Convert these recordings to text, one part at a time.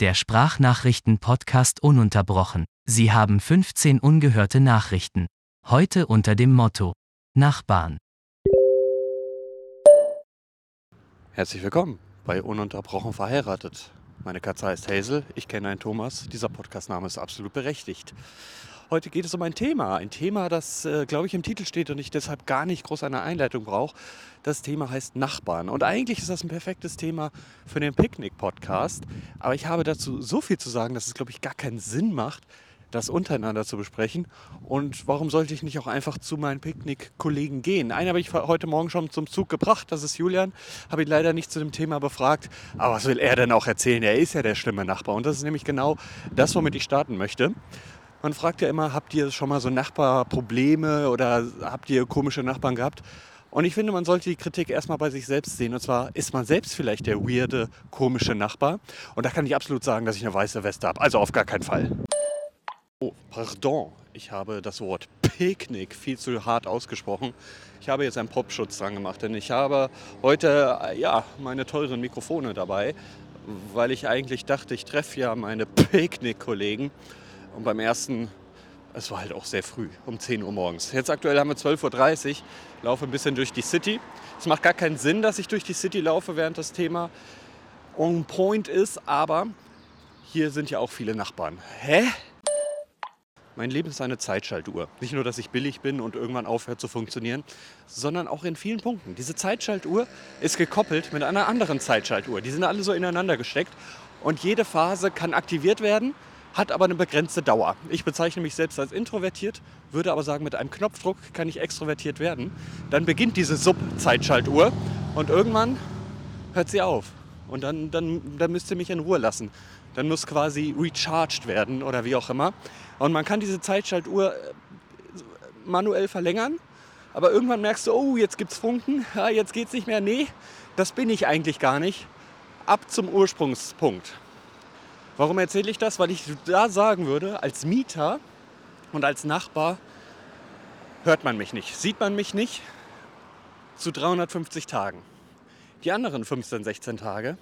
Der Sprachnachrichten-Podcast ununterbrochen. Sie haben 15 ungehörte Nachrichten. Heute unter dem Motto Nachbarn. Herzlich willkommen bei Ununterbrochen verheiratet. Meine Katze heißt Hazel, ich kenne einen Thomas. Dieser Podcastname ist absolut berechtigt. Heute geht es um ein Thema. Ein Thema, das, äh, glaube ich, im Titel steht und ich deshalb gar nicht groß eine Einleitung brauche. Das Thema heißt Nachbarn. Und eigentlich ist das ein perfektes Thema für den Picknick-Podcast. Aber ich habe dazu so viel zu sagen, dass es, glaube ich, gar keinen Sinn macht, das untereinander zu besprechen. Und warum sollte ich nicht auch einfach zu meinen Picknick-Kollegen gehen? Einen habe ich heute Morgen schon zum Zug gebracht, das ist Julian. Habe ihn leider nicht zu dem Thema befragt. Aber was will er denn auch erzählen? Er ist ja der schlimme Nachbar. Und das ist nämlich genau das, womit ich starten möchte. Man fragt ja immer, habt ihr schon mal so Nachbarprobleme oder habt ihr komische Nachbarn gehabt? Und ich finde, man sollte die Kritik erstmal bei sich selbst sehen. Und zwar ist man selbst vielleicht der weirde, komische Nachbar. Und da kann ich absolut sagen, dass ich eine weiße Weste habe. Also auf gar keinen Fall. Oh, pardon. Ich habe das Wort Picknick viel zu hart ausgesprochen. Ich habe jetzt einen Popschutz dran gemacht, denn ich habe heute ja, meine teuren Mikrofone dabei, weil ich eigentlich dachte, ich treffe ja meine Picknick-Kollegen. Und beim ersten, es war halt auch sehr früh, um 10 Uhr morgens. Jetzt aktuell haben wir 12.30 Uhr, laufe ein bisschen durch die City. Es macht gar keinen Sinn, dass ich durch die City laufe, während das Thema on point ist, aber hier sind ja auch viele Nachbarn. Hä? Mein Leben ist eine Zeitschaltuhr. Nicht nur, dass ich billig bin und irgendwann aufhört zu funktionieren, sondern auch in vielen Punkten. Diese Zeitschaltuhr ist gekoppelt mit einer anderen Zeitschaltuhr. Die sind alle so ineinander gesteckt und jede Phase kann aktiviert werden hat aber eine begrenzte Dauer. Ich bezeichne mich selbst als introvertiert, würde aber sagen, mit einem Knopfdruck kann ich extrovertiert werden. Dann beginnt diese Sub-Zeitschaltuhr und irgendwann hört sie auf. Und dann, dann, dann müsst ihr mich in Ruhe lassen. Dann muss quasi recharged werden oder wie auch immer. Und man kann diese Zeitschaltuhr äh, manuell verlängern. Aber irgendwann merkst du, oh, jetzt gibt es Funken, ja, jetzt es nicht mehr. Nee, das bin ich eigentlich gar nicht. Ab zum Ursprungspunkt. Warum erzähle ich das? Weil ich da sagen würde, als Mieter und als Nachbar hört man mich nicht, sieht man mich nicht zu 350 Tagen. Die anderen 15, 16 Tage,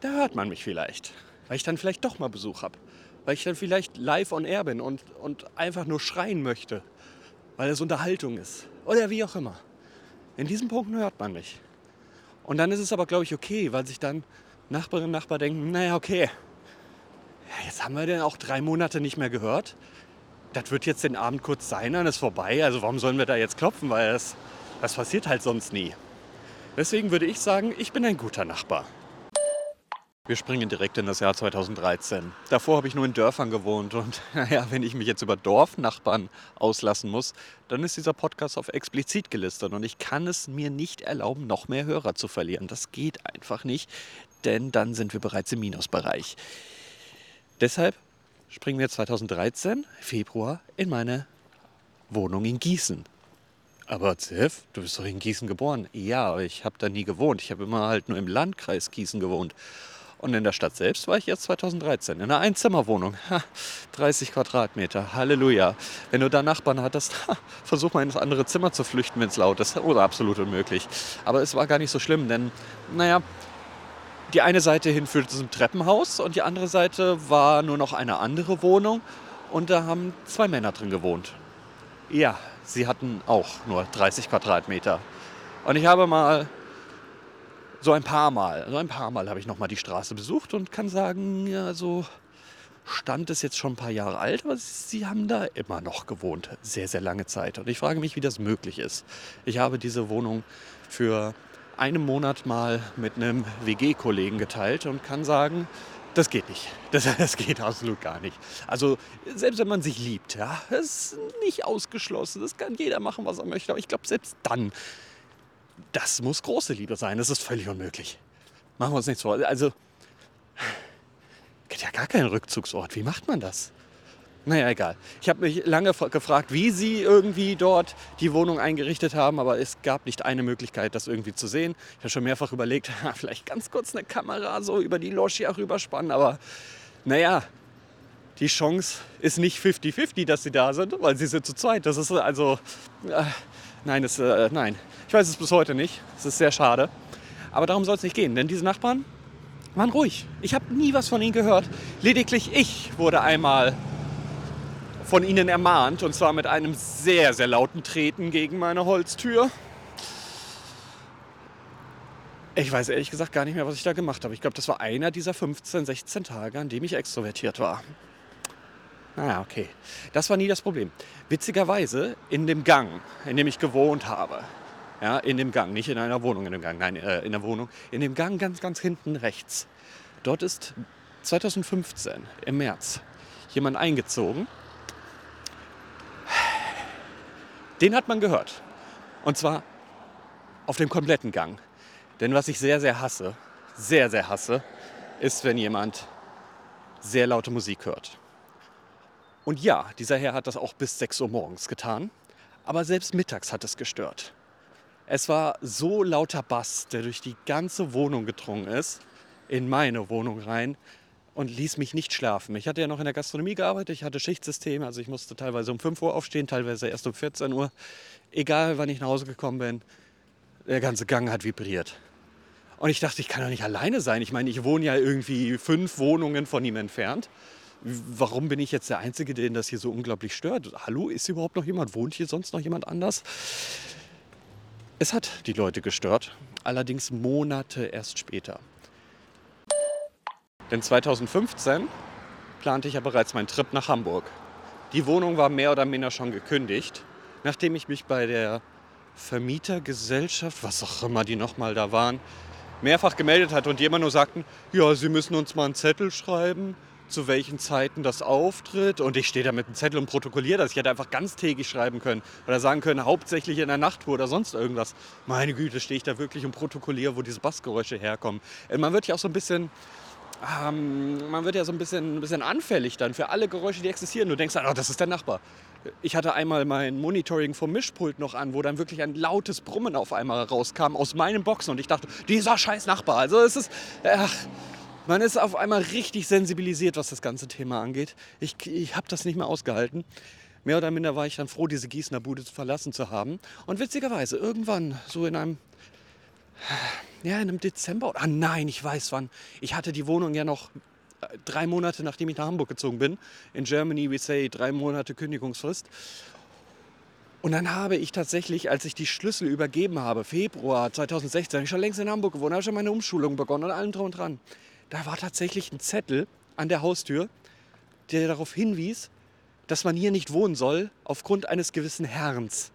da hört man mich vielleicht, weil ich dann vielleicht doch mal Besuch habe, weil ich dann vielleicht live on air bin und, und einfach nur schreien möchte, weil es Unterhaltung ist oder wie auch immer. In diesen Punkten hört man mich. Und dann ist es aber, glaube ich, okay, weil sich dann Nachbarinnen und Nachbarn denken, naja, okay, jetzt haben wir den auch drei Monate nicht mehr gehört. Das wird jetzt den Abend kurz sein, dann ist vorbei. Also warum sollen wir da jetzt klopfen? Weil das, das passiert halt sonst nie. Deswegen würde ich sagen, ich bin ein guter Nachbar. Wir springen direkt in das Jahr 2013. Davor habe ich nur in Dörfern gewohnt und naja, wenn ich mich jetzt über Dorfnachbarn auslassen muss, dann ist dieser Podcast auf explizit gelistet und ich kann es mir nicht erlauben, noch mehr Hörer zu verlieren. Das geht einfach nicht, denn dann sind wir bereits im Minusbereich. Deshalb springen wir 2013, Februar, in meine Wohnung in Gießen. Aber Zef, du bist doch in Gießen geboren. Ja, ich habe da nie gewohnt. Ich habe immer halt nur im Landkreis Gießen gewohnt. Und in der Stadt selbst war ich jetzt 2013 in einer Einzimmerwohnung. Ha, 30 Quadratmeter. Halleluja. Wenn du da Nachbarn hattest, ha, versuch mal in das andere Zimmer zu flüchten, wenn es laut ist. Oder absolut unmöglich. Aber es war gar nicht so schlimm, denn, naja, die eine Seite hin führte zum Treppenhaus und die andere Seite war nur noch eine andere Wohnung. Und da haben zwei Männer drin gewohnt. Ja, sie hatten auch nur 30 Quadratmeter. Und ich habe mal so ein paar Mal, so ein paar Mal habe ich noch mal die Straße besucht und kann sagen, ja, so Stand ist jetzt schon ein paar Jahre alt, aber sie haben da immer noch gewohnt, sehr, sehr lange Zeit. Und ich frage mich, wie das möglich ist. Ich habe diese Wohnung für einen Monat mal mit einem WG-Kollegen geteilt und kann sagen, das geht nicht. Das, das, geht absolut gar nicht. Also selbst wenn man sich liebt, ja, ist nicht ausgeschlossen. Das kann jeder machen, was er möchte. Aber ich glaube, selbst dann das muss große Liebe sein. Das ist völlig unmöglich. Machen wir uns nichts vor. Also, gibt ja gar keinen Rückzugsort. Wie macht man das? Naja, egal. Ich habe mich lange gefragt, wie sie irgendwie dort die Wohnung eingerichtet haben, aber es gab nicht eine Möglichkeit, das irgendwie zu sehen. Ich habe schon mehrfach überlegt, vielleicht ganz kurz eine Kamera so über die Loggia rüberspannen, aber naja, die Chance ist nicht 50-50, dass sie da sind, weil sie sind zu zweit. Das ist also, äh, nein, das, äh, nein. Ich weiß es bis heute nicht. Es ist sehr schade. Aber darum soll es nicht gehen, denn diese Nachbarn waren ruhig. Ich habe nie was von ihnen gehört. Lediglich ich wurde einmal von ihnen ermahnt und zwar mit einem sehr, sehr lauten Treten gegen meine Holztür. Ich weiß ehrlich gesagt gar nicht mehr, was ich da gemacht habe. Ich glaube, das war einer dieser 15, 16 Tage, an dem ich extrovertiert war. Naja, okay. Das war nie das Problem. Witzigerweise in dem Gang, in dem ich gewohnt habe, ja, in dem Gang, nicht in einer Wohnung in dem Gang, nein, äh, in der Wohnung, in dem Gang ganz, ganz hinten rechts. Dort ist 2015 im März jemand eingezogen. Den hat man gehört. Und zwar auf dem kompletten Gang. Denn was ich sehr, sehr hasse, sehr, sehr hasse, ist, wenn jemand sehr laute Musik hört. Und ja, dieser Herr hat das auch bis 6 Uhr morgens getan, aber selbst mittags hat es gestört. Es war so lauter Bass, der durch die ganze Wohnung gedrungen ist, in meine Wohnung rein und ließ mich nicht schlafen. Ich hatte ja noch in der Gastronomie gearbeitet, ich hatte Schichtsystem, also ich musste teilweise um 5 Uhr aufstehen, teilweise erst um 14 Uhr. Egal, wann ich nach Hause gekommen bin, der ganze Gang hat vibriert. Und ich dachte, ich kann doch nicht alleine sein. Ich meine, ich wohne ja irgendwie fünf Wohnungen von ihm entfernt. Warum bin ich jetzt der Einzige, den das hier so unglaublich stört? Hallo, ist hier überhaupt noch jemand? Wohnt hier sonst noch jemand anders? Es hat die Leute gestört, allerdings Monate erst später. Denn 2015 plante ich ja bereits meinen Trip nach Hamburg. Die Wohnung war mehr oder minder schon gekündigt, nachdem ich mich bei der Vermietergesellschaft, was auch immer die nochmal da waren, mehrfach gemeldet hat und die immer nur sagten, ja, Sie müssen uns mal einen Zettel schreiben, zu welchen Zeiten das auftritt. Und ich stehe da mit einem Zettel und protokolliere das. Ich hätte einfach ganztägig schreiben können oder sagen können, hauptsächlich in der Nachttour oder sonst irgendwas. Meine Güte, stehe ich da wirklich und protokolliere, wo diese Bassgeräusche herkommen. Äh, man wird ja auch so ein bisschen ähm, man wird ja so ein bisschen, ein bisschen anfällig dann für alle Geräusche, die existieren. Du denkst dann, oh, das ist der Nachbar. Ich hatte einmal mein Monitoring vom Mischpult noch an, wo dann wirklich ein lautes Brummen auf einmal rauskam aus meinen Boxen und ich dachte, dieser scheiß Nachbar. Also es ist, ach, man ist auf einmal richtig sensibilisiert, was das ganze Thema angeht. Ich, ich habe das nicht mehr ausgehalten. Mehr oder minder war ich dann froh, diese Gießener Bude verlassen zu haben. Und witzigerweise, irgendwann, so in einem ja, in einem Dezember. Ah nein, ich weiß wann. Ich hatte die Wohnung ja noch äh, drei Monate, nachdem ich nach Hamburg gezogen bin. In Germany, we say, drei Monate Kündigungsfrist. Und dann habe ich tatsächlich, als ich die Schlüssel übergeben habe, Februar 2016, habe ich schon längst in Hamburg gewohnt, habe schon meine Umschulung begonnen und allem drum und dran. Da war tatsächlich ein Zettel an der Haustür, der darauf hinwies, dass man hier nicht wohnen soll, aufgrund eines gewissen Herrns.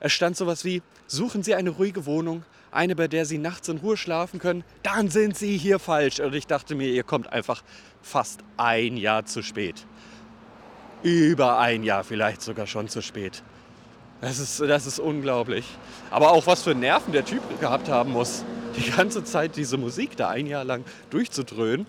Es stand sowas wie, suchen Sie eine ruhige Wohnung, eine, bei der Sie nachts in Ruhe schlafen können, dann sind Sie hier falsch. Und ich dachte mir, ihr kommt einfach fast ein Jahr zu spät. Über ein Jahr vielleicht sogar schon zu spät. Das ist, das ist unglaublich. Aber auch was für Nerven der Typ gehabt haben muss, die ganze Zeit diese Musik da ein Jahr lang durchzudröhnen.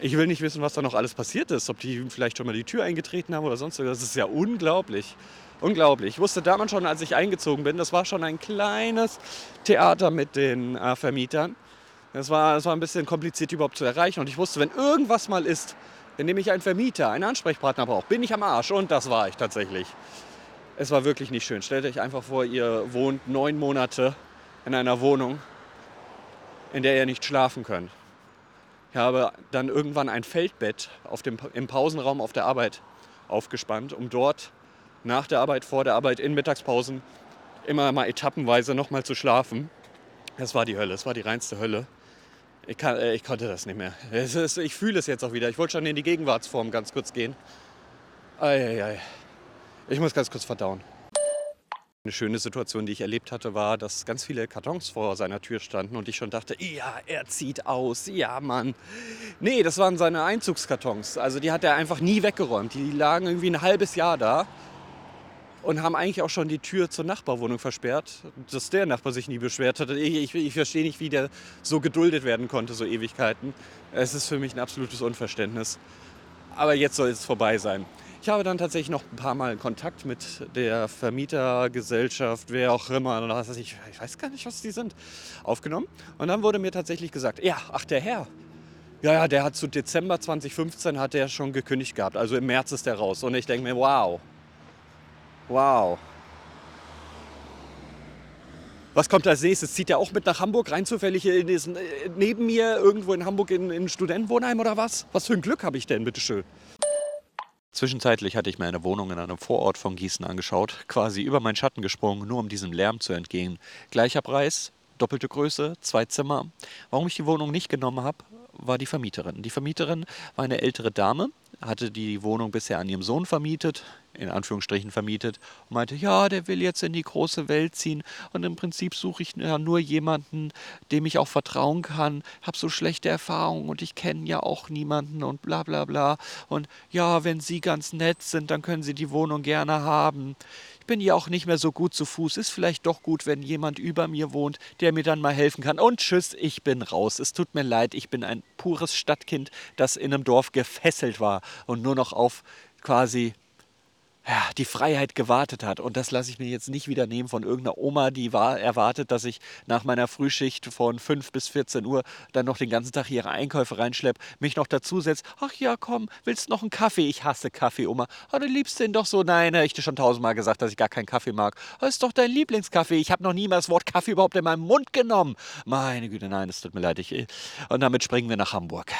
Ich will nicht wissen, was da noch alles passiert ist, ob die vielleicht schon mal die Tür eingetreten haben oder sonst was. Das ist ja unglaublich. Unglaublich. Ich wusste damals schon, als ich eingezogen bin, das war schon ein kleines Theater mit den äh, Vermietern. Es war, war ein bisschen kompliziert überhaupt zu erreichen. Und ich wusste, wenn irgendwas mal ist, indem ich einen Vermieter, einen Ansprechpartner brauche, bin ich am Arsch. Und das war ich tatsächlich. Es war wirklich nicht schön. Stellt euch einfach vor, ihr wohnt neun Monate in einer Wohnung, in der ihr nicht schlafen könnt. Ich habe dann irgendwann ein Feldbett auf dem, im Pausenraum auf der Arbeit aufgespannt, um dort nach der Arbeit, vor der Arbeit, in Mittagspausen immer mal etappenweise nochmal zu schlafen. Das war die Hölle, das war die reinste Hölle. Ich, kann, äh, ich konnte das nicht mehr. Ist, ich fühle es jetzt auch wieder. Ich wollte schon in die Gegenwartsform ganz kurz gehen. Eieiei. Ich muss ganz kurz verdauen. Eine schöne Situation, die ich erlebt hatte, war, dass ganz viele Kartons vor seiner Tür standen und ich schon dachte, ja, er zieht aus, ja, Mann. Nee, das waren seine Einzugskartons. Also die hat er einfach nie weggeräumt. Die lagen irgendwie ein halbes Jahr da und haben eigentlich auch schon die Tür zur Nachbarwohnung versperrt, dass der Nachbar sich nie beschwert hat. Ich, ich, ich verstehe nicht, wie der so geduldet werden konnte, so Ewigkeiten. Es ist für mich ein absolutes Unverständnis. Aber jetzt soll es vorbei sein. Ich habe dann tatsächlich noch ein paar Mal Kontakt mit der Vermietergesellschaft, wer auch immer, ich, weiß gar nicht, was die sind, aufgenommen. Und dann wurde mir tatsächlich gesagt, ja, ach der Herr, ja, ja, der hat zu Dezember 2015 hat der schon gekündigt gehabt. Also im März ist der raus. Und ich denke mir, wow, Wow. Was kommt als nächstes? Zieht er auch mit nach Hamburg rein zufällig in diesen, äh, neben mir irgendwo in Hamburg in, in Studentenwohnheim oder was? Was für ein Glück habe ich denn, bitteschön? Zwischenzeitlich hatte ich mir eine Wohnung in einem Vorort von Gießen angeschaut, quasi über meinen Schatten gesprungen, nur um diesem Lärm zu entgehen. Gleicher Preis, doppelte Größe, zwei Zimmer. Warum ich die Wohnung nicht genommen habe, war die Vermieterin. Die Vermieterin war eine ältere Dame, hatte die Wohnung bisher an ihrem Sohn vermietet, in Anführungsstrichen vermietet, und meinte, ja, der will jetzt in die große Welt ziehen und im Prinzip suche ich ja nur jemanden, dem ich auch vertrauen kann, habe so schlechte Erfahrungen und ich kenne ja auch niemanden und bla bla bla. Und ja, wenn Sie ganz nett sind, dann können Sie die Wohnung gerne haben bin ja auch nicht mehr so gut zu Fuß. Ist vielleicht doch gut, wenn jemand über mir wohnt, der mir dann mal helfen kann. Und tschüss, ich bin raus. Es tut mir leid, ich bin ein pures Stadtkind, das in einem Dorf gefesselt war und nur noch auf quasi ja, die Freiheit gewartet hat. Und das lasse ich mir jetzt nicht wieder nehmen von irgendeiner Oma, die war, erwartet, dass ich nach meiner Frühschicht von 5 bis 14 Uhr dann noch den ganzen Tag ihre Einkäufe reinschleppe, mich noch dazusetzt. Ach ja, komm, willst noch einen Kaffee? Ich hasse Kaffee, Oma. Oh, du liebst den doch so. Nein, habe ich dir schon tausendmal gesagt, dass ich gar keinen Kaffee mag. Das ist doch dein Lieblingskaffee. Ich habe noch nie mal das Wort Kaffee überhaupt in meinen Mund genommen. Meine Güte, nein, es tut mir leid. Ich, und damit springen wir nach Hamburg.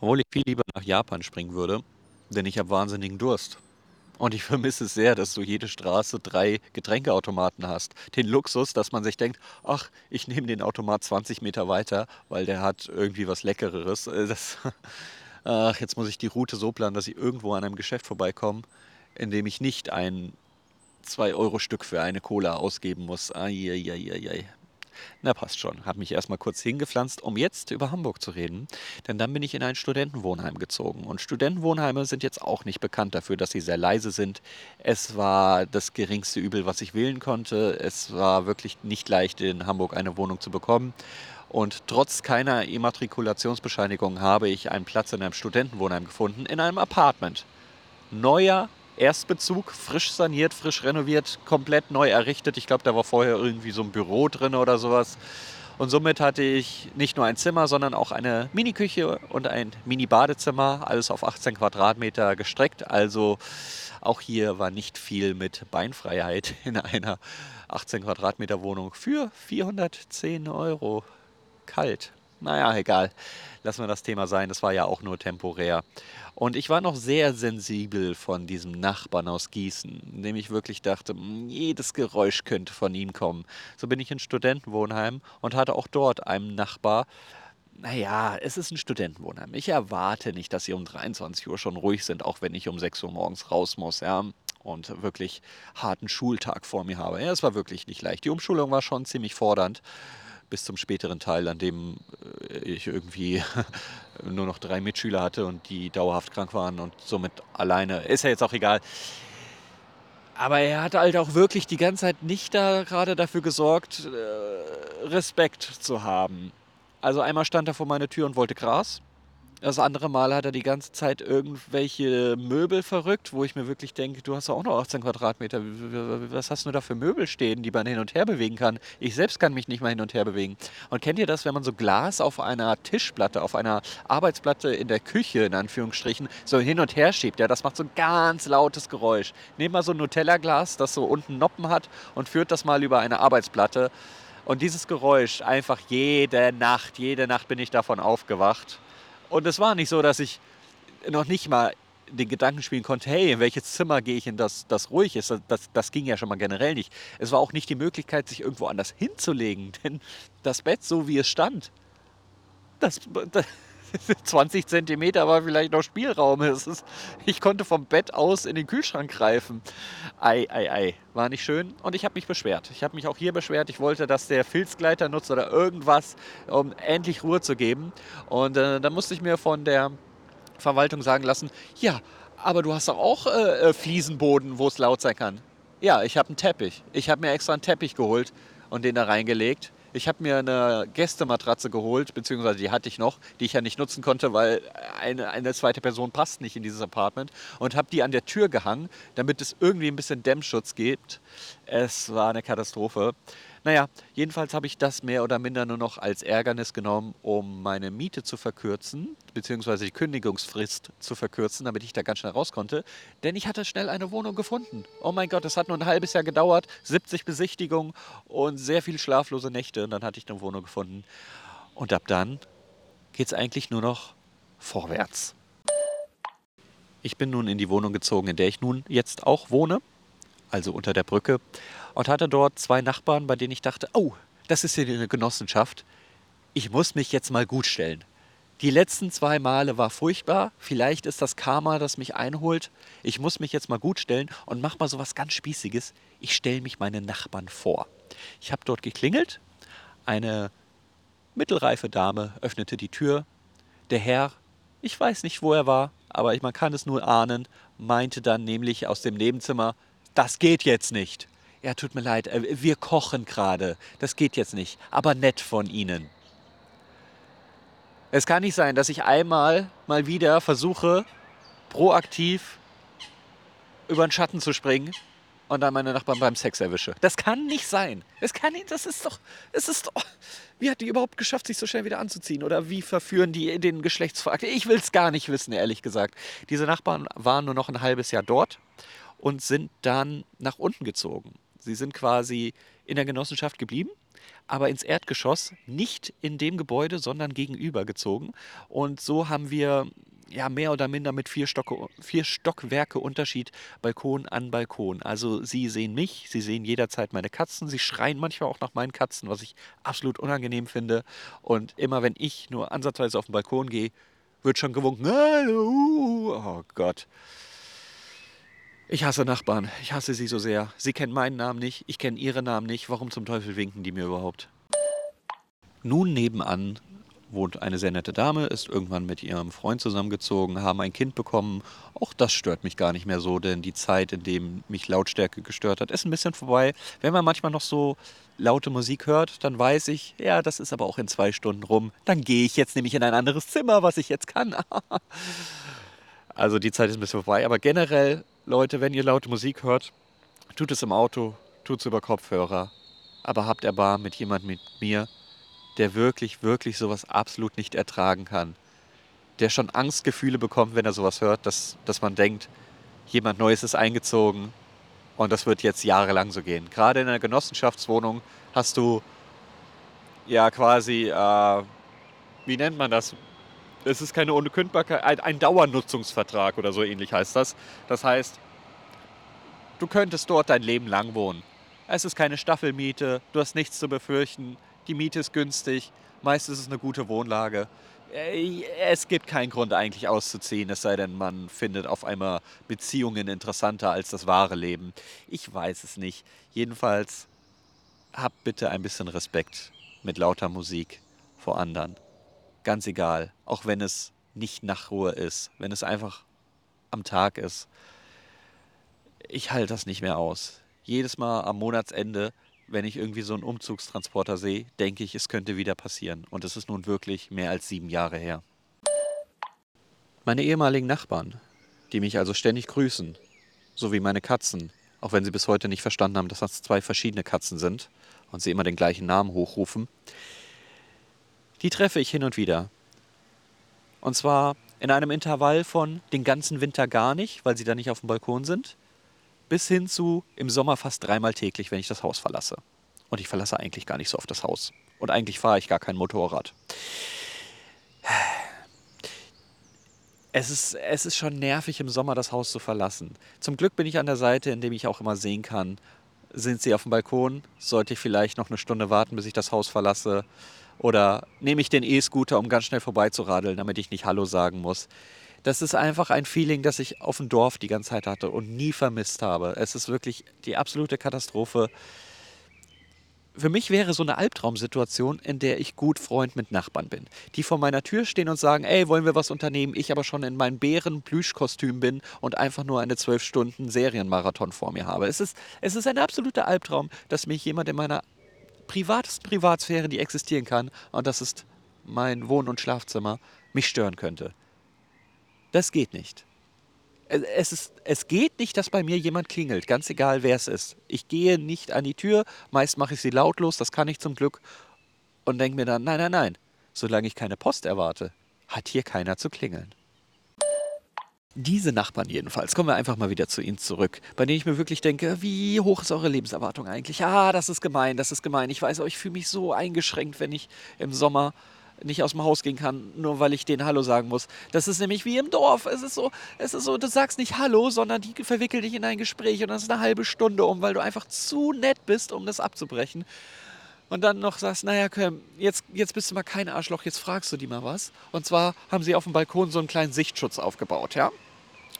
Obwohl ich viel lieber nach Japan springen würde, denn ich habe wahnsinnigen Durst. Und ich vermisse es sehr, dass du jede Straße drei Getränkeautomaten hast. Den Luxus, dass man sich denkt, ach, ich nehme den Automat 20 Meter weiter, weil der hat irgendwie was Leckereres. Äh, das, ach, jetzt muss ich die Route so planen, dass ich irgendwo an einem Geschäft vorbeikomme, in dem ich nicht ein 2-Euro-Stück für eine Cola ausgeben muss. Eieieiei. Na, passt schon. Habe mich erstmal kurz hingepflanzt, um jetzt über Hamburg zu reden. Denn dann bin ich in ein Studentenwohnheim gezogen. Und Studentenwohnheime sind jetzt auch nicht bekannt dafür, dass sie sehr leise sind. Es war das geringste Übel, was ich wählen konnte. Es war wirklich nicht leicht, in Hamburg eine Wohnung zu bekommen. Und trotz keiner Immatrikulationsbescheinigung habe ich einen Platz in einem Studentenwohnheim gefunden, in einem Apartment. Neuer Erstbezug, frisch saniert, frisch renoviert, komplett neu errichtet. Ich glaube, da war vorher irgendwie so ein Büro drin oder sowas. Und somit hatte ich nicht nur ein Zimmer, sondern auch eine Mini-Küche und ein Mini-Badezimmer, alles auf 18 Quadratmeter gestreckt. Also auch hier war nicht viel mit Beinfreiheit in einer 18 Quadratmeter Wohnung für 410 Euro. Kalt. Naja, egal. Lassen wir das Thema sein. Das war ja auch nur temporär. Und ich war noch sehr sensibel von diesem Nachbarn aus Gießen, dem ich wirklich dachte, hm, jedes Geräusch könnte von ihm kommen. So bin ich in Studentenwohnheim und hatte auch dort einen Nachbar. Naja, es ist ein Studentenwohnheim. Ich erwarte nicht, dass sie um 23 Uhr schon ruhig sind, auch wenn ich um 6 Uhr morgens raus muss, ja. Und wirklich harten Schultag vor mir habe. Ja, es war wirklich nicht leicht. Die Umschulung war schon ziemlich fordernd bis zum späteren Teil, an dem äh, ich irgendwie nur noch drei Mitschüler hatte und die dauerhaft krank waren und somit alleine. Ist ja jetzt auch egal. Aber er hat halt auch wirklich die ganze Zeit nicht da gerade dafür gesorgt, äh, Respekt zu haben. Also einmal stand er vor meiner Tür und wollte Gras. Das andere Mal hat er die ganze Zeit irgendwelche Möbel verrückt, wo ich mir wirklich denke, du hast ja auch noch 18 Quadratmeter. Was hast du da für Möbel stehen, die man hin und her bewegen kann? Ich selbst kann mich nicht mal hin und her bewegen. Und kennt ihr das, wenn man so Glas auf einer Tischplatte, auf einer Arbeitsplatte in der Küche, in Anführungsstrichen, so hin und her schiebt? Ja, das macht so ein ganz lautes Geräusch. Nehmt mal so ein Nutella-Glas, das so unten Noppen hat und führt das mal über eine Arbeitsplatte. Und dieses Geräusch einfach jede Nacht, jede Nacht bin ich davon aufgewacht. Und es war nicht so, dass ich noch nicht mal den Gedanken spielen konnte, hey, in welches Zimmer gehe ich in das, das ruhig ist. Das, das ging ja schon mal generell nicht. Es war auch nicht die Möglichkeit, sich irgendwo anders hinzulegen, denn das Bett, so wie es stand, das, das 20 Zentimeter war vielleicht noch Spielraum. Ist, ich konnte vom Bett aus in den Kühlschrank greifen. Ei, ei, ei. War nicht schön. Und ich habe mich beschwert. Ich habe mich auch hier beschwert. Ich wollte, dass der Filzgleiter nutzt oder irgendwas, um endlich Ruhe zu geben. Und äh, dann musste ich mir von der Verwaltung sagen lassen, ja, aber du hast doch auch äh, äh Fliesenboden, wo es laut sein kann. Ja, ich habe einen Teppich. Ich habe mir extra einen Teppich geholt und den da reingelegt. Ich habe mir eine Gästematratze geholt, beziehungsweise die hatte ich noch, die ich ja nicht nutzen konnte, weil eine, eine zweite Person passt nicht in dieses Apartment und habe die an der Tür gehangen, damit es irgendwie ein bisschen Dämmschutz gibt. Es war eine Katastrophe. Naja, jedenfalls habe ich das mehr oder minder nur noch als Ärgernis genommen, um meine Miete zu verkürzen, beziehungsweise die Kündigungsfrist zu verkürzen, damit ich da ganz schnell raus konnte. Denn ich hatte schnell eine Wohnung gefunden. Oh mein Gott, es hat nur ein halbes Jahr gedauert, 70 Besichtigungen und sehr viele schlaflose Nächte. Und dann hatte ich eine Wohnung gefunden. Und ab dann geht es eigentlich nur noch vorwärts. Ich bin nun in die Wohnung gezogen, in der ich nun jetzt auch wohne, also unter der Brücke, und hatte dort zwei Nachbarn, bei denen ich dachte, oh, das ist hier eine Genossenschaft. Ich muss mich jetzt mal gut stellen. Die letzten zwei Male war furchtbar. Vielleicht ist das Karma, das mich einholt. Ich muss mich jetzt mal gut stellen und mach mal so was ganz Spießiges. Ich stelle mich meinen Nachbarn vor. Ich habe dort geklingelt. Eine mittelreife Dame öffnete die Tür. Der Herr, ich weiß nicht, wo er war, aber man kann es nur ahnen, meinte dann nämlich aus dem Nebenzimmer, das geht jetzt nicht. Ja, tut mir leid, äh, wir kochen gerade. Das geht jetzt nicht, aber nett von Ihnen. Es kann nicht sein, dass ich einmal mal wieder versuche, proaktiv über den Schatten zu springen und dann meine Nachbarn beim Sex erwische. Das kann nicht sein. Es kann nicht, das ist doch, es ist doch, wie hat die überhaupt geschafft, sich so schnell wieder anzuziehen? Oder wie verführen die den Geschlechtsverakt? Ich will es gar nicht wissen, ehrlich gesagt. Diese Nachbarn waren nur noch ein halbes Jahr dort und sind dann nach unten gezogen. Sie sind quasi in der Genossenschaft geblieben, aber ins Erdgeschoss, nicht in dem Gebäude, sondern gegenüber gezogen. Und so haben wir ja mehr oder minder mit vier, Stocke, vier Stockwerke Unterschied Balkon an Balkon. Also sie sehen mich, sie sehen jederzeit meine Katzen, sie schreien manchmal auch nach meinen Katzen, was ich absolut unangenehm finde. Und immer wenn ich nur ansatzweise auf den Balkon gehe, wird schon gewunken. Oh Gott. Ich hasse Nachbarn. Ich hasse sie so sehr. Sie kennen meinen Namen nicht, ich kenne ihren Namen nicht. Warum zum Teufel winken die mir überhaupt? Nun nebenan wohnt eine sehr nette Dame, ist irgendwann mit ihrem Freund zusammengezogen, haben ein Kind bekommen. Auch das stört mich gar nicht mehr so, denn die Zeit, in dem mich Lautstärke gestört hat, ist ein bisschen vorbei. Wenn man manchmal noch so laute Musik hört, dann weiß ich, ja, das ist aber auch in zwei Stunden rum. Dann gehe ich jetzt nämlich in ein anderes Zimmer, was ich jetzt kann. also die Zeit ist ein bisschen vorbei, aber generell Leute, wenn ihr laute Musik hört, tut es im Auto, tut es über Kopfhörer. Aber habt Erbarmen mit jemandem mit mir, der wirklich, wirklich sowas absolut nicht ertragen kann. Der schon Angstgefühle bekommt, wenn er sowas hört, dass, dass man denkt, jemand Neues ist eingezogen und das wird jetzt jahrelang so gehen. Gerade in einer Genossenschaftswohnung hast du ja quasi, äh, wie nennt man das? Es ist keine Unkündbarkeit, ein, ein Dauernutzungsvertrag oder so ähnlich heißt das. Das heißt, du könntest dort dein Leben lang wohnen. Es ist keine Staffelmiete, du hast nichts zu befürchten, die Miete ist günstig, meist ist es eine gute Wohnlage. Äh, es gibt keinen Grund eigentlich auszuziehen, es sei denn, man findet auf einmal Beziehungen interessanter als das wahre Leben. Ich weiß es nicht. Jedenfalls habt bitte ein bisschen Respekt mit lauter Musik vor anderen ganz egal, auch wenn es nicht Nachtruhe ist, wenn es einfach am Tag ist. Ich halte das nicht mehr aus. Jedes Mal am Monatsende, wenn ich irgendwie so einen Umzugstransporter sehe, denke ich, es könnte wieder passieren. Und es ist nun wirklich mehr als sieben Jahre her. Meine ehemaligen Nachbarn, die mich also ständig grüßen, sowie meine Katzen, auch wenn sie bis heute nicht verstanden haben, dass das zwei verschiedene Katzen sind und sie immer den gleichen Namen hochrufen, die treffe ich hin und wieder. Und zwar in einem Intervall von den ganzen Winter gar nicht, weil sie da nicht auf dem Balkon sind, bis hin zu im Sommer fast dreimal täglich, wenn ich das Haus verlasse. Und ich verlasse eigentlich gar nicht so oft das Haus. Und eigentlich fahre ich gar kein Motorrad. Es ist, es ist schon nervig, im Sommer das Haus zu verlassen. Zum Glück bin ich an der Seite, in dem ich auch immer sehen kann, sind sie auf dem Balkon? Sollte ich vielleicht noch eine Stunde warten, bis ich das Haus verlasse? Oder nehme ich den E-Scooter, um ganz schnell vorbeizuradeln, damit ich nicht Hallo sagen muss. Das ist einfach ein Feeling, das ich auf dem Dorf die ganze Zeit hatte und nie vermisst habe. Es ist wirklich die absolute Katastrophe. Für mich wäre so eine Albtraumsituation, in der ich gut Freund mit Nachbarn bin, die vor meiner Tür stehen und sagen, ey, wollen wir was unternehmen? Ich aber schon in meinem Bären-Plüschkostüm bin und einfach nur eine zwölf Stunden Serienmarathon vor mir habe. Es ist, es ist ein absoluter Albtraum, dass mich jemand in meiner privatesten Privatsphäre, die existieren kann, und das ist mein Wohn- und Schlafzimmer, mich stören könnte. Das geht nicht. Es, ist, es geht nicht, dass bei mir jemand klingelt, ganz egal wer es ist. Ich gehe nicht an die Tür, meist mache ich sie lautlos, das kann ich zum Glück. Und denke mir dann, nein, nein, nein, solange ich keine Post erwarte, hat hier keiner zu klingeln. Diese Nachbarn jedenfalls, kommen wir einfach mal wieder zu ihnen zurück, bei denen ich mir wirklich denke, wie hoch ist eure Lebenserwartung eigentlich? Ah, das ist gemein, das ist gemein. Ich weiß, ich fühle mich so eingeschränkt, wenn ich im Sommer nicht aus dem Haus gehen kann, nur weil ich denen Hallo sagen muss. Das ist nämlich wie im Dorf. Es ist so, es ist so, du sagst nicht Hallo, sondern die verwickeln dich in ein Gespräch und das ist eine halbe Stunde um, weil du einfach zu nett bist, um das abzubrechen. Und dann noch sagst, naja, jetzt, jetzt bist du mal kein Arschloch, jetzt fragst du die mal was. Und zwar haben sie auf dem Balkon so einen kleinen Sichtschutz aufgebaut, ja?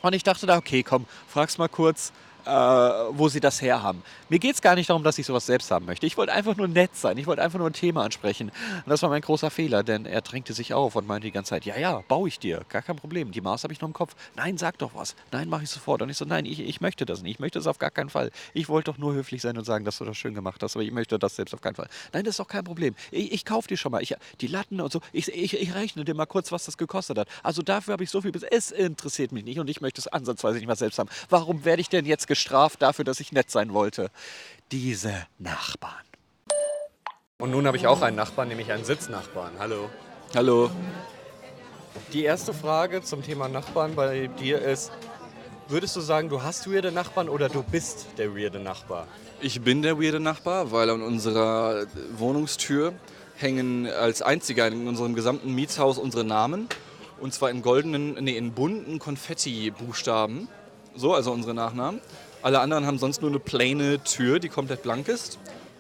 Und ich dachte da, okay, komm, frag's mal kurz, äh, wo sie das herhaben. Mir geht es gar nicht darum, dass ich sowas selbst haben möchte. Ich wollte einfach nur nett sein. Ich wollte einfach nur ein Thema ansprechen. Und das war mein großer Fehler, denn er drängte sich auf und meinte die ganze Zeit, ja, ja, baue ich dir. Gar kein Problem. Die Maß habe ich noch im Kopf. Nein, sag doch was. Nein, mache ich sofort. Und ich so, nein, ich, ich möchte das nicht. Ich möchte das auf gar keinen Fall. Ich wollte doch nur höflich sein und sagen, dass du das schön gemacht hast, aber ich möchte das selbst auf keinen Fall. Nein, das ist doch kein Problem. Ich, ich kaufe dir schon mal. Ich, die Latten und so. Ich, ich, ich rechne dir mal kurz, was das gekostet hat. Also dafür habe ich so viel. Es interessiert mich nicht und ich möchte es ansatzweise nicht mal selbst haben. Warum werde ich denn jetzt gestraft dafür, dass ich nett sein wollte? Diese Nachbarn. Und nun habe ich auch einen Nachbarn, nämlich einen Sitznachbarn. Hallo. Hallo. Die erste Frage zum Thema Nachbarn bei dir ist, würdest du sagen, du hast weirde Nachbarn oder du bist der weirde Nachbar? Ich bin der weirde Nachbar, weil an unserer Wohnungstür hängen als einziger in unserem gesamten Mietshaus unsere Namen. Und zwar in goldenen, nee, in bunten Konfetti-Buchstaben. So, also unsere Nachnamen. Alle anderen haben sonst nur eine plane Tür, die komplett blank ist.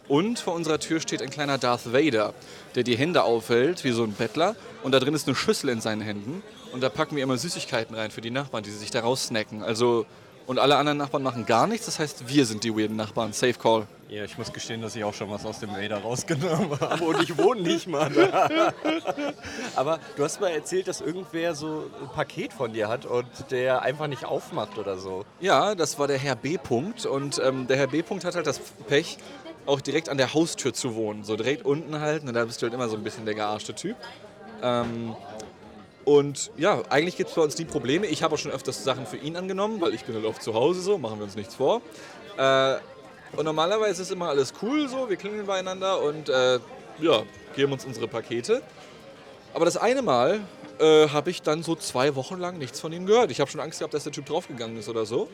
Und vor unserer Tür steht ein kleiner Darth Vader, der die Hände aufhält, wie so ein Bettler. Und da drin ist eine Schüssel in seinen Händen. Und da packen wir immer Süßigkeiten rein für die Nachbarn, die sich da raussnacken. Also, und alle anderen Nachbarn machen gar nichts. Das heißt, wir sind die weirden Nachbarn. Safe Call. Ja, ich muss gestehen, dass ich auch schon was aus dem Vader rausgenommen habe und ich wohne nicht mal da. Aber du hast mal erzählt, dass irgendwer so ein Paket von dir hat und der einfach nicht aufmacht oder so. Ja, das war der Herr B. -Punkt. Und ähm, der Herr B. -Punkt hat halt das Pech, auch direkt an der Haustür zu wohnen. So direkt unten halt. Und da bist du halt immer so ein bisschen der gearschte Typ. Ähm, und ja, eigentlich gibt es bei uns nie Probleme. Ich habe auch schon öfters Sachen für ihn angenommen, weil ich bin halt oft zu Hause so, machen wir uns nichts vor. Äh, und normalerweise ist immer alles cool so, wir klingeln beieinander und äh, ja, geben uns unsere Pakete. Aber das eine Mal äh, habe ich dann so zwei Wochen lang nichts von ihm gehört. Ich habe schon Angst gehabt, dass der Typ draufgegangen ist oder so.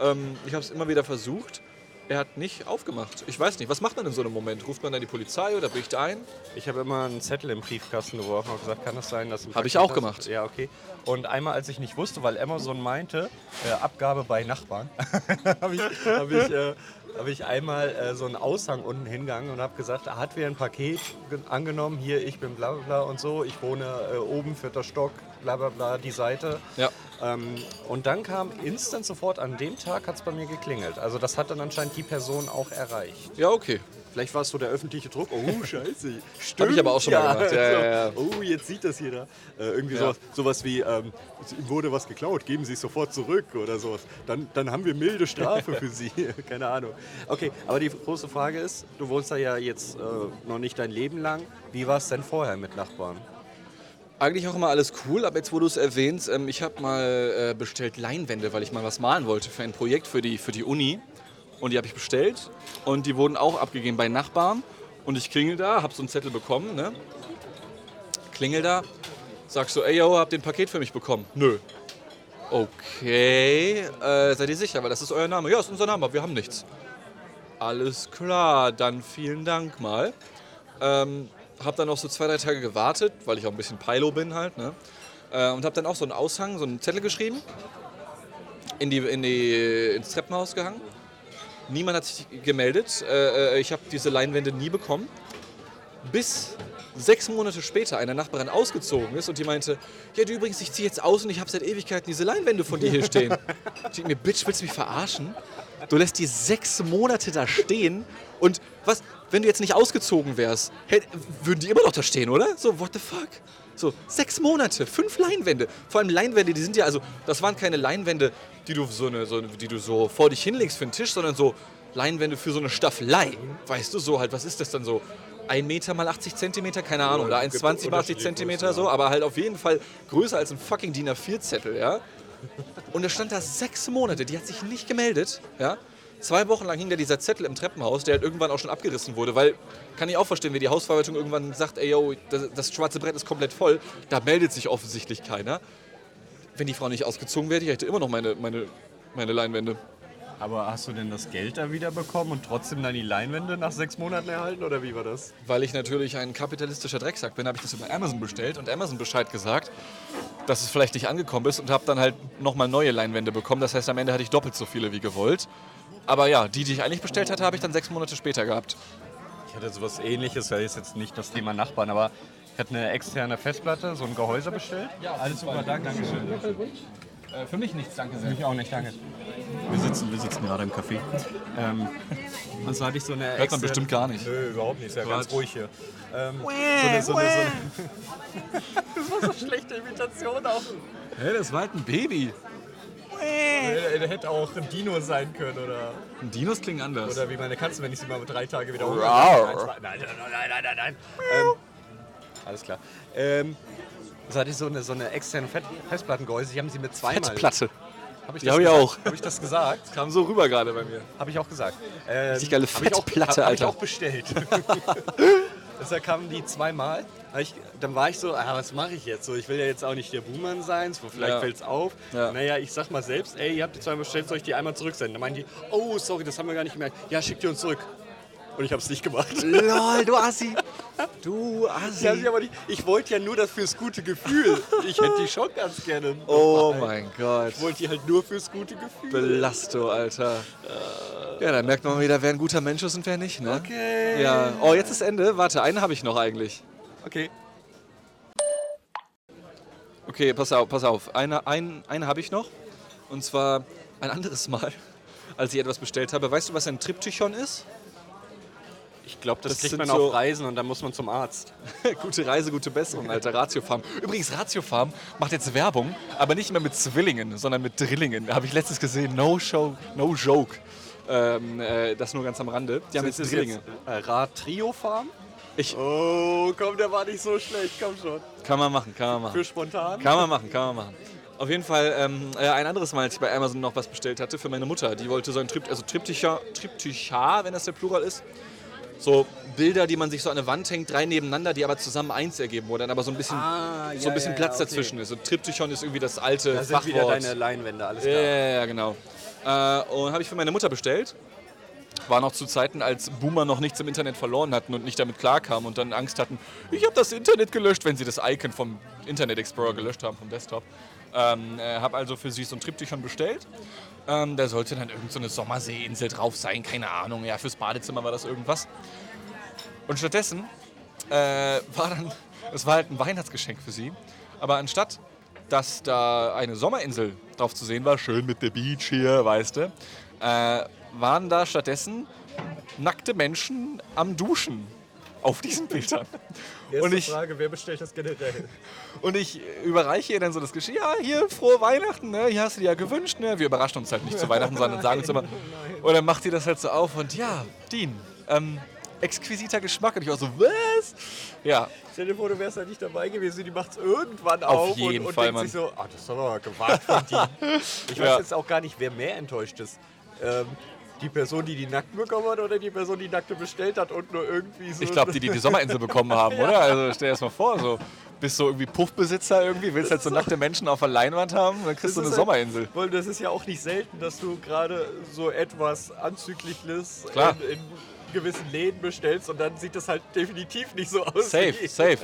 Ähm, ich habe es immer wieder versucht. Er hat nicht aufgemacht. Ich weiß nicht, was macht man in so einem Moment? Ruft man dann die Polizei oder bricht ein? Ich habe immer einen Zettel im Briefkasten geworfen und gesagt, kann das sein, dass Habe ich auch gemacht. Ja, okay. Und einmal, als ich nicht wusste, weil Amazon meinte, äh, Abgabe bei Nachbarn, habe ich, hab ich, äh, hab ich einmal äh, so einen Aushang unten hingegangen und habe gesagt, hat wieder ein Paket angenommen, hier, ich bin bla bla bla und so, ich wohne äh, oben, vierter Stock, bla bla bla, die Seite. Ja. Ähm, und dann kam instant sofort, an dem Tag hat es bei mir geklingelt. Also das hat dann anscheinend die Person auch erreicht. Ja, okay. Vielleicht war es so der öffentliche Druck. Oh, scheiße. Habe ich aber auch schon mal gemacht. Ja, ja, ja. Oh, jetzt sieht das jeder. Äh, irgendwie Ja. sowas, sowas wie, ähm, ihm wurde was geklaut, geben Sie es sofort zurück oder sowas. Dann, dann haben wir milde Strafe für Sie. Keine Ahnung. Okay, aber die große Frage ist, du wohnst da ja jetzt äh, noch nicht dein Leben lang. Wie war es denn vorher mit Nachbarn? Eigentlich auch immer alles cool, aber jetzt, wo du es erwähnst, ähm, ich habe mal äh, bestellt Leinwände, weil ich mal was malen wollte für ein Projekt für die, für die Uni. Und die habe ich bestellt und die wurden auch abgegeben bei Nachbarn. Und ich klingel da, habe so einen Zettel bekommen, ne? Klingel da, sag so, ey, yo, habt ihr ein Paket für mich bekommen? Nö. Okay, äh, seid ihr sicher, weil das ist euer Name? Ja, ist unser Name, aber wir haben nichts. Alles klar, dann vielen Dank mal. Ähm, hab dann noch so zwei, drei Tage gewartet, weil ich auch ein bisschen Pilo bin halt, ne? Äh, und hab dann auch so einen Aushang, so einen Zettel geschrieben, in die, in die, ins Treppenhaus gehangen. Niemand hat sich gemeldet. Äh, äh, ich habe diese Leinwände nie bekommen. Bis sechs Monate später eine Nachbarin ausgezogen ist und die meinte, ja du übrigens, ich ziehe jetzt aus und ich habe seit Ewigkeiten diese Leinwände von dir hier stehen. ich denke mir, Bitch, willst du mich verarschen? Du lässt die sechs Monate da stehen und was, wenn du jetzt nicht ausgezogen wärst, hätt, würden die immer noch da stehen, oder? So, what the fuck? So, sechs Monate, fünf Leinwände. Vor allem Leinwände, die sind ja, also, das waren keine Leinwände, die du so, eine, so, die du so vor dich hinlegst für den Tisch, sondern so Leinwände für so eine Staffelei. Weißt du, so halt, was ist das dann so? Ein Meter mal 80 Zentimeter, keine Ahnung, oder gibt 1,20 mal 80 unterschiedliche Zentimeter, so, aber halt auf jeden Fall größer als ein fucking DIN A4-Zettel, ja? Und er stand da sechs Monate, die hat sich nicht gemeldet. Ja? Zwei Wochen lang hing da dieser Zettel im Treppenhaus, der halt irgendwann auch schon abgerissen wurde, weil, kann ich auch verstehen, wenn die Hausverwaltung irgendwann sagt, ey yo, das, das schwarze Brett ist komplett voll, da meldet sich offensichtlich keiner. Wenn die Frau nicht ausgezogen wäre, ich hätte immer noch meine, meine, meine Leinwände. Aber hast du denn das Geld da wieder bekommen und trotzdem dann die Leinwände nach sechs Monaten erhalten oder wie war das? Weil ich natürlich ein kapitalistischer Drecksack bin, habe ich das über Amazon bestellt und Amazon Bescheid gesagt, dass es vielleicht nicht angekommen ist und habe dann halt nochmal neue Leinwände bekommen. Das heißt, am Ende hatte ich doppelt so viele wie gewollt. Aber ja, die, die ich eigentlich bestellt hatte, habe ich dann sechs Monate später gehabt. Ich hatte sowas ähnliches, das ist jetzt nicht das Thema Nachbarn, aber ich hatte eine externe Festplatte, so ein Gehäuse bestellt. Ja, alles super, danke. Dankeschön. Äh, für mich nichts, danke sehr. Mich auch nicht, danke. Wir sitzen, wir sitzen gerade im Café. Ähm, und so hatte ich so eine Hört man bestimmt gar nicht. Nö, überhaupt nicht, ist ja ganz ruhig hier. Ähm, so eine, so eine, so eine das war so schlechte Imitation auch. Hä, das war halt ein Baby. Der, der hätte auch ein Dino sein können oder, Dinos klingen anders. oder wie meine Katze, wenn ich sie mal drei Tage wiederhole. Rar. Nein, zwei- nein, nein, nein, nein, nein, nein. Ähm, alles klar. Ähm, so hatte ich so eine, so eine externe Fett Festplattengehäuse. Die haben sie mit zweimal. Fettplatte. Hab ich Die das hab ich gesagt? auch. Habe ich das gesagt? Kam so rüber gerade bei mir. Habe ich auch gesagt. Ähm, Richtig geile hab ich auch- Fettplatte, hab, hab ich Alter. auch bestellt. Deshalb kamen die zweimal. Ich, dann war ich so, ah, was mache ich jetzt? So, ich will ja jetzt auch nicht der Buhmann sein, so, vielleicht Ja. fällt es auf. Ja. Naja, ich sag mal selbst, ey, ihr habt die zweimal bestellt, soll ich die einmal zurücksenden? Dann meinen die, oh, sorry, das haben wir gar nicht gemerkt. Ja, schickt die uns zurück. Und ich habe es nicht gemacht. Lol, du Assi. Du Assi. Ja, aber nicht. Ich wollte ja nur das fürs gute Gefühl. Ich hätte die schon ganz gerne. Oh mein Gott. Ich wollte die halt nur fürs gute Gefühl. Belasto, Alter. Ja, da merkt man wieder, wer ein guter Mensch ist und wer nicht, ne? Okay. Ja. Oh, jetzt ist Ende. Warte, eine habe ich noch eigentlich. Okay. Okay, pass auf, pass auf. Eine, ein, eine habe ich noch. Und zwar ein anderes Mal, als ich etwas bestellt habe. Weißt du, was ein Triptychon ist? Ich glaube, das, Das kriegt man so- auf Reisen und dann muss man zum Arzt. gute Reise, gute Besserung, Alter. Ratiofarm. Übrigens, Ratiofarm macht jetzt Werbung, aber nicht mehr mit Zwillingen, sondern mit Drillingen. Habe ich letztens gesehen. No show, no joke. Ähm, äh, das nur ganz am Rande. Die haben jetzt Drillinge. jetzt, äh, Rad-Trio-Farm? Ich, Oh, komm, der war nicht so schlecht, komm schon. kann man machen, kann man machen. Für spontan? Kann man machen, kann man machen. Auf jeden Fall ähm, äh, ein anderes Mal, als ich bei Amazon noch was bestellt hatte für meine Mutter. Die wollte so ein Trip, also Triptychar, Triptychar, wenn das der Plural ist. So Bilder, die man sich so an eine Wand hängt, drei nebeneinander, die aber zusammen eins ergeben, wo dann aber so ein bisschen, Ah, so ein bisschen Platz dazwischen ist. Und Triptychon ist irgendwie das alte Da sind Fachwort. wieder deine Leinwände, alles Ja, klar. ja, ja, genau. Äh, und habe ich für meine Mutter bestellt. War noch zu Zeiten, als Boomer noch nichts im Internet verloren hatten und nicht damit klarkamen und dann Angst hatten, ich habe das Internet gelöscht, wenn sie das Icon vom Internet Explorer gelöscht haben, vom Desktop. Ähm, äh, habe also für sie so ein Triptychon bestellt. Ähm, da sollte dann irgend so Sommerseeinsel drauf sein, keine Ahnung. Ja, fürs Badezimmer war das irgendwas. Und stattdessen äh, war dann, es war halt ein Weihnachtsgeschenk für sie. Aber anstatt, dass da eine Sommerinsel drauf zu sehen war, schön mit der Beach hier, weißt du, äh, waren da stattdessen nackte Menschen am Duschen auf diesen Bildern. Und ich, Frage, wer bestellt das generell? und ich überreiche ihr dann so das Geschenk. Ja, hier, frohe Weihnachten, ne? Hier hast du dir ja gewünscht, ne? Wir überraschen uns halt nicht zu Weihnachten, sondern sagen uns immer. Und dann macht sie das halt so auf und ja, Dean, ähm, exquisiter Geschmack. Und ich auch so, was? Ja, Stell dir vor, du wärst da nicht dabei gewesen, die macht es irgendwann Auf auf jeden und, und Fall, denkt Mann. sich so, ah, das ist aber gewagt von dir. Ich weiß Ja. jetzt auch gar nicht, wer mehr enttäuscht ist. Ähm, die Person, die die Nackten bekommen hat oder die Person, die Nackte bestellt hat und nur irgendwie so... ich glaube, die, die die Sommerinsel bekommen haben, oder? Also stell dir das mal vor, so. Bist so irgendwie Puffbesitzer irgendwie, willst halt so nackte Menschen auf der Leinwand haben, dann kriegst du eine ist Sommerinsel. Weil das ist ja auch nicht selten, dass du gerade so etwas Anzügliches Klar. in, in gewissen Läden bestellst und dann sieht das halt definitiv nicht so aus. Safe, safe.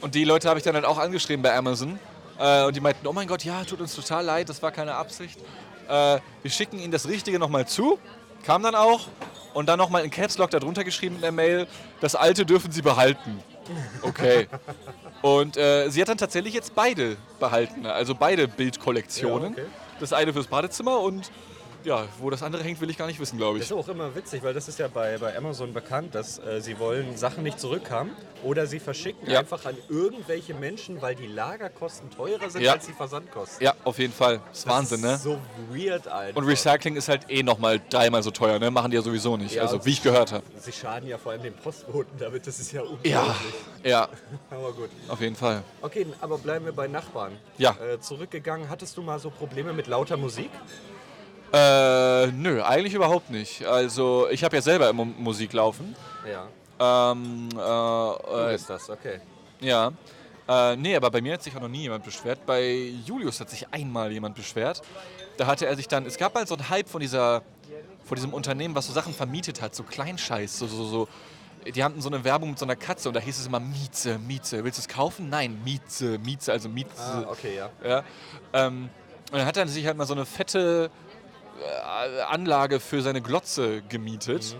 Und die Leute habe ich dann halt auch angeschrieben bei Amazon. Äh, und die meinten, oh mein Gott, ja, tut uns total leid, das war keine Absicht. Äh, wir schicken Ihnen das Richtige nochmal zu. Kam dann auch. Und dann nochmal in Caps Lock darunter geschrieben in der Mail, das Alte dürfen Sie behalten. Okay. Und äh, sie hat dann tatsächlich jetzt beide behalten, also beide Bildkollektionen. Ja, okay. Das eine fürs Badezimmer und ja, wo das andere hängt, will ich gar nicht wissen, glaube Das ich. ist auch immer witzig, weil das ist ja bei, bei Amazon bekannt, dass äh, sie wollen Sachen nicht zurückhaben oder sie verschicken Ja. einfach an irgendwelche Menschen, weil die Lagerkosten teurer sind Ja. als die Versandkosten. Ja, auf jeden Fall. Das ist Wahnsinn, ne? ist So weird, Alter. Und Recycling ist halt eh nochmal dreimal so teuer, ne? Machen die ja sowieso nicht. Ja, also, wie ich gehört habe. Sie schaden ja vor allem den Postboten damit, das ist ja unglaublich. Ja, ja, Aber gut. auf jeden Fall. Okay, aber bleiben wir bei Nachbarn. Ja. Äh, zurückgegangen, hattest du mal so Probleme mit lauter Musik? Äh, nö, eigentlich überhaupt nicht. Also, ich habe ja selber immer Musik laufen. Ja. Ähm, Du äh, äh, bist das, okay. ja. Äh, nee, aber bei mir hat sich auch noch nie jemand beschwert. Bei Julius hat sich einmal jemand beschwert. Da hatte er sich dann, es gab mal so einen Hype von dieser, von diesem Unternehmen, was so Sachen vermietet hat, so Kleinscheiß, so, so, so. Die hatten so eine Werbung mit so einer Katze und da hieß es immer Mieze, Mieze. Willst du es kaufen? Nein, Mieze, Mieze, also Mieze. Ah, okay, ja. Ja. Ähm, und dann hat er sich halt mal so eine fette Anlage für seine Glotze gemietet.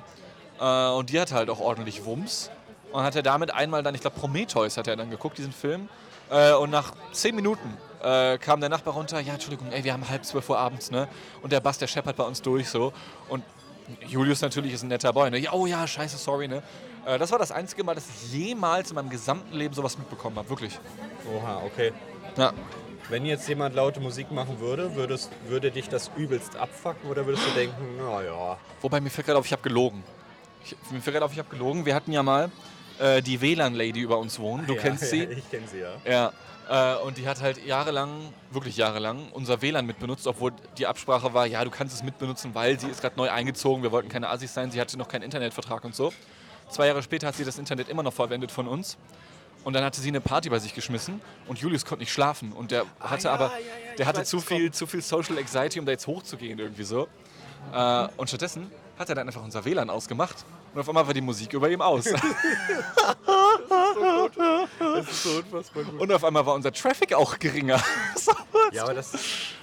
Äh, und die hat halt auch ordentlich Wumms. Und hat er damit einmal dann, ich glaube Prometheus hat er dann geguckt, diesen Film. Äh, und nach zehn Minuten äh, kam der Nachbar runter, ja, Entschuldigung, ey, wir haben halb zwölf Uhr abends, ne? Und der Bass, der scheppert bei uns durch so. Und Julius natürlich ist ein netter Boy, ne? Ja, oh ja, scheiße, sorry, ne? Äh, das war das einzige Mal, dass ich jemals in meinem gesamten Leben sowas mitbekommen habe, wirklich. Oha, okay. Ja. Wenn jetzt jemand laute Musik machen würde, würdest, würde dich das übelst abfacken oder würdest du denken, naja. Wobei mir fällt gerade auf, ich habe gelogen. Ich, mir fällt gerade auf, ich habe gelogen. Wir hatten ja mal äh, die WLAN-Lady über uns wohnen. Du ja, kennst ja, sie. Ich kenne sie, ja. Ja. Äh, und die hat halt jahrelang, wirklich jahrelang, unser WLAN mitbenutzt, obwohl die Absprache war, ja, du kannst es mitbenutzen, weil sie ist gerade neu eingezogen. Wir wollten keine Assis sein. Sie hatte noch keinen Internetvertrag und so. Zwei Jahre später hat sie das Internet immer noch verwendet von uns. Und dann hatte sie eine Party bei sich geschmissen und Julius konnte nicht schlafen. Und der hatte ja, aber, ja, ja, der hatte weiß, zu viel, zu viel Social Anxiety, um da jetzt hochzugehen irgendwie so. Äh, und stattdessen hat er dann einfach unser WLAN ausgemacht und auf einmal war die Musik über ihm aus. Das ist so unfassbar gut. und auf einmal war unser Traffic auch geringer. Ja, aber das,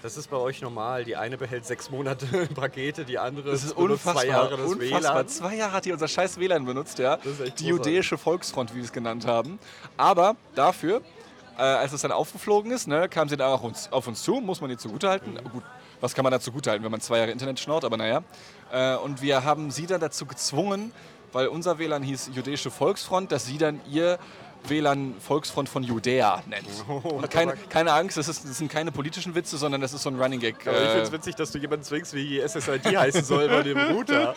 das ist bei euch normal. Die eine behält sechs Monate Pakete, die andere Das ist unfassbar. zwei Jahre das unfassbar. WLAN. Zwei Jahre hat die unser scheiß WLAN benutzt, ja. Das ist echt die judäische Volksfront, wie wir es genannt haben. Aber dafür, äh, als es dann aufgeflogen ist, ne, kam sie dann auch uns, auf uns zu, muss man ihr zugutehalten. Gut, was kann man da zugutehalten, wenn man zwei Jahre Internet schnaut, aber naja. Äh, und wir haben sie dann dazu gezwungen, weil unser WLAN hieß Judäische Volksfront, dass sie dann ihr WLAN Volksfront von Judäa nennt. Und keine, keine Angst, das, ist, das sind keine politischen Witze, sondern das ist so ein Running Gag. Aber ich äh, finde es witzig, dass du jemanden zwingst, wie SSID heißen soll bei dem Router.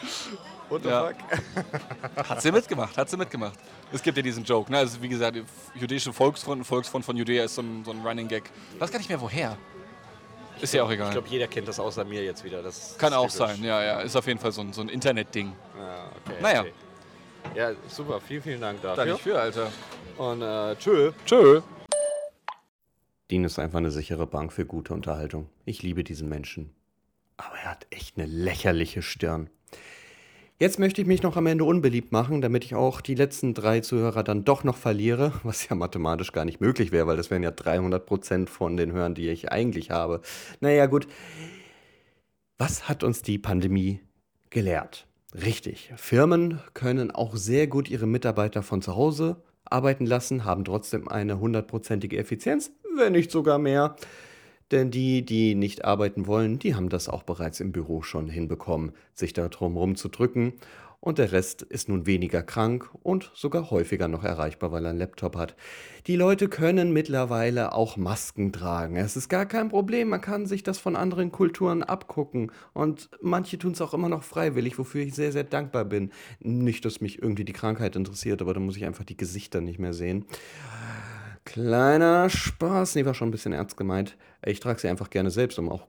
What the Ja. fuck? Hat sie mitgemacht, hat sie mitgemacht. Es gibt ja diesen Joke, ne? Also wie gesagt, die jüdische Volksfront, Volksfront von Judäa ist so ein, so ein Running Gag. Ich weiß gar nicht mehr woher. Ist ja auch egal. Ich glaube, jeder kennt das außer mir jetzt wieder. Das Kann auch typisch. sein, ja, ja. Ist auf jeden Fall so ein, so ein Internet-Ding. Ja, okay, Naja. Okay. Ja, super. Vielen, vielen Dank dafür. Danke für, Alter. Und äh, tschö. Tschö. Dean ist einfach eine sichere Bank für gute Unterhaltung. Ich liebe diesen Menschen. Aber er hat echt eine lächerliche Stirn. Jetzt möchte ich mich noch am Ende unbeliebt machen, damit ich auch die letzten drei Zuhörer dann doch noch verliere, was ja mathematisch gar nicht möglich wäre, weil das wären ja 300% von den Hörern, die ich eigentlich habe. Naja, gut. Was hat uns die Pandemie gelehrt? Richtig, Firmen können auch sehr gut ihre Mitarbeiter von zu Hause arbeiten lassen, haben trotzdem eine hundertprozentige Effizienz, wenn nicht sogar mehr. Denn die, die nicht arbeiten wollen, die haben das auch bereits im Büro schon hinbekommen, sich da drum rumzudrücken. Und der Rest ist nun weniger krank und sogar häufiger noch erreichbar, weil er einen Laptop hat. Die Leute können mittlerweile auch Masken tragen. Es ist gar kein Problem. Man kann sich das von anderen Kulturen abgucken. Und manche tun es auch immer noch freiwillig, wofür ich sehr, sehr dankbar bin. Nicht, dass mich irgendwie die Krankheit interessiert, aber da muss ich einfach die Gesichter nicht mehr sehen. Kleiner Spaß. Nee, war schon ein bisschen ernst gemeint. Ich trage sie einfach gerne selbst, um auch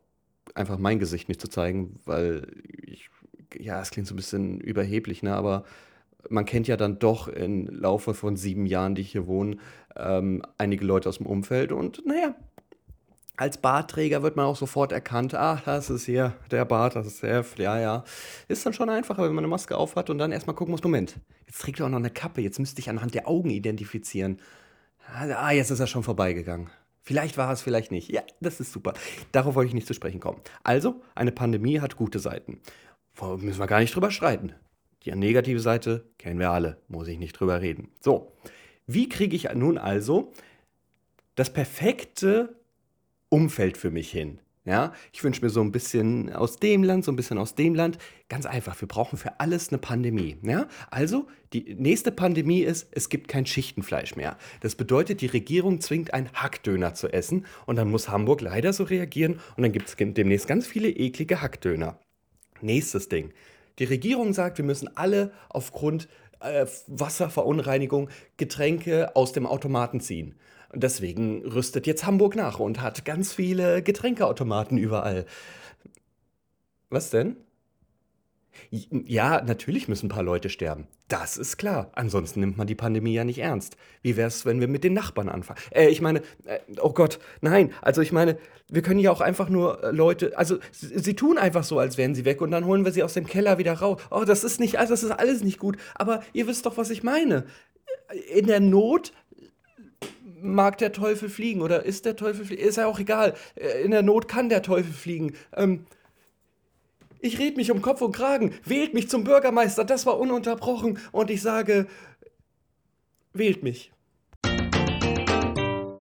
einfach mein Gesicht nicht zu zeigen, weil ich, ja, es klingt so ein bisschen überheblich, ne, aber man kennt ja dann doch im Laufe von sieben Jahren, die ich hier wohne, ähm, einige Leute aus dem Umfeld und naja, als Bartträger wird man auch sofort erkannt, ah, das ist hier der Bart, das ist der, F- ja, ja. Ist dann schon einfacher, wenn man eine Maske aufhat und dann erstmal gucken muss, Moment, jetzt trägt er auch noch eine Kappe, jetzt müsste ich anhand der Augen identifizieren. Ah, jetzt ist er schon vorbeigegangen. Vielleicht war es, vielleicht nicht. Ja, das ist super. Darauf wollte ich nicht zu sprechen kommen. Also, eine Pandemie hat gute Seiten. Müssen wir gar nicht drüber streiten. Die negative Seite kennen wir alle, muss ich nicht drüber reden. So, wie kriege ich nun also das perfekte Umfeld für mich hin? Ja, ich wünsche mir so ein bisschen aus dem Land, so ein bisschen aus dem Land. Ganz einfach, wir brauchen für alles eine Pandemie. Ja? Also, die nächste Pandemie ist, es gibt kein Schichtenfleisch mehr. Das bedeutet, die Regierung zwingt einen Hackdöner zu essen und dann muss Hamburg leider so reagieren und dann gibt es demnächst ganz viele eklige Hackdöner. Nächstes Ding. Die Regierung sagt, wir müssen alle aufgrund äh, Wasserverunreinigung Getränke aus dem Automaten ziehen. Und deswegen rüstet jetzt Hamburg nach und hat ganz viele Getränkeautomaten überall. Was denn? Ja, natürlich müssen ein paar Leute sterben. Das ist klar. Ansonsten nimmt man die Pandemie ja nicht ernst. Wie wäre es, wenn wir mit den Nachbarn anfangen? Äh, ich meine, äh, oh Gott, nein. Also ich meine, wir können ja auch einfach nur äh, Leute, also sie, sie, tun einfach so, als wären sie weg und dann holen wir sie aus dem Keller wieder raus. Oh, das ist nicht, also das ist alles nicht gut. Aber ihr wisst doch, was ich meine. In der Not mag der Teufel fliegen oder ist der Teufel fliegen? Ist ja auch egal. Äh, in der Not kann der Teufel fliegen. Ähm, ich red mich um Kopf und Kragen. Wählt mich zum Bürgermeister. Das war ununterbrochen. Und ich sage, wählt mich.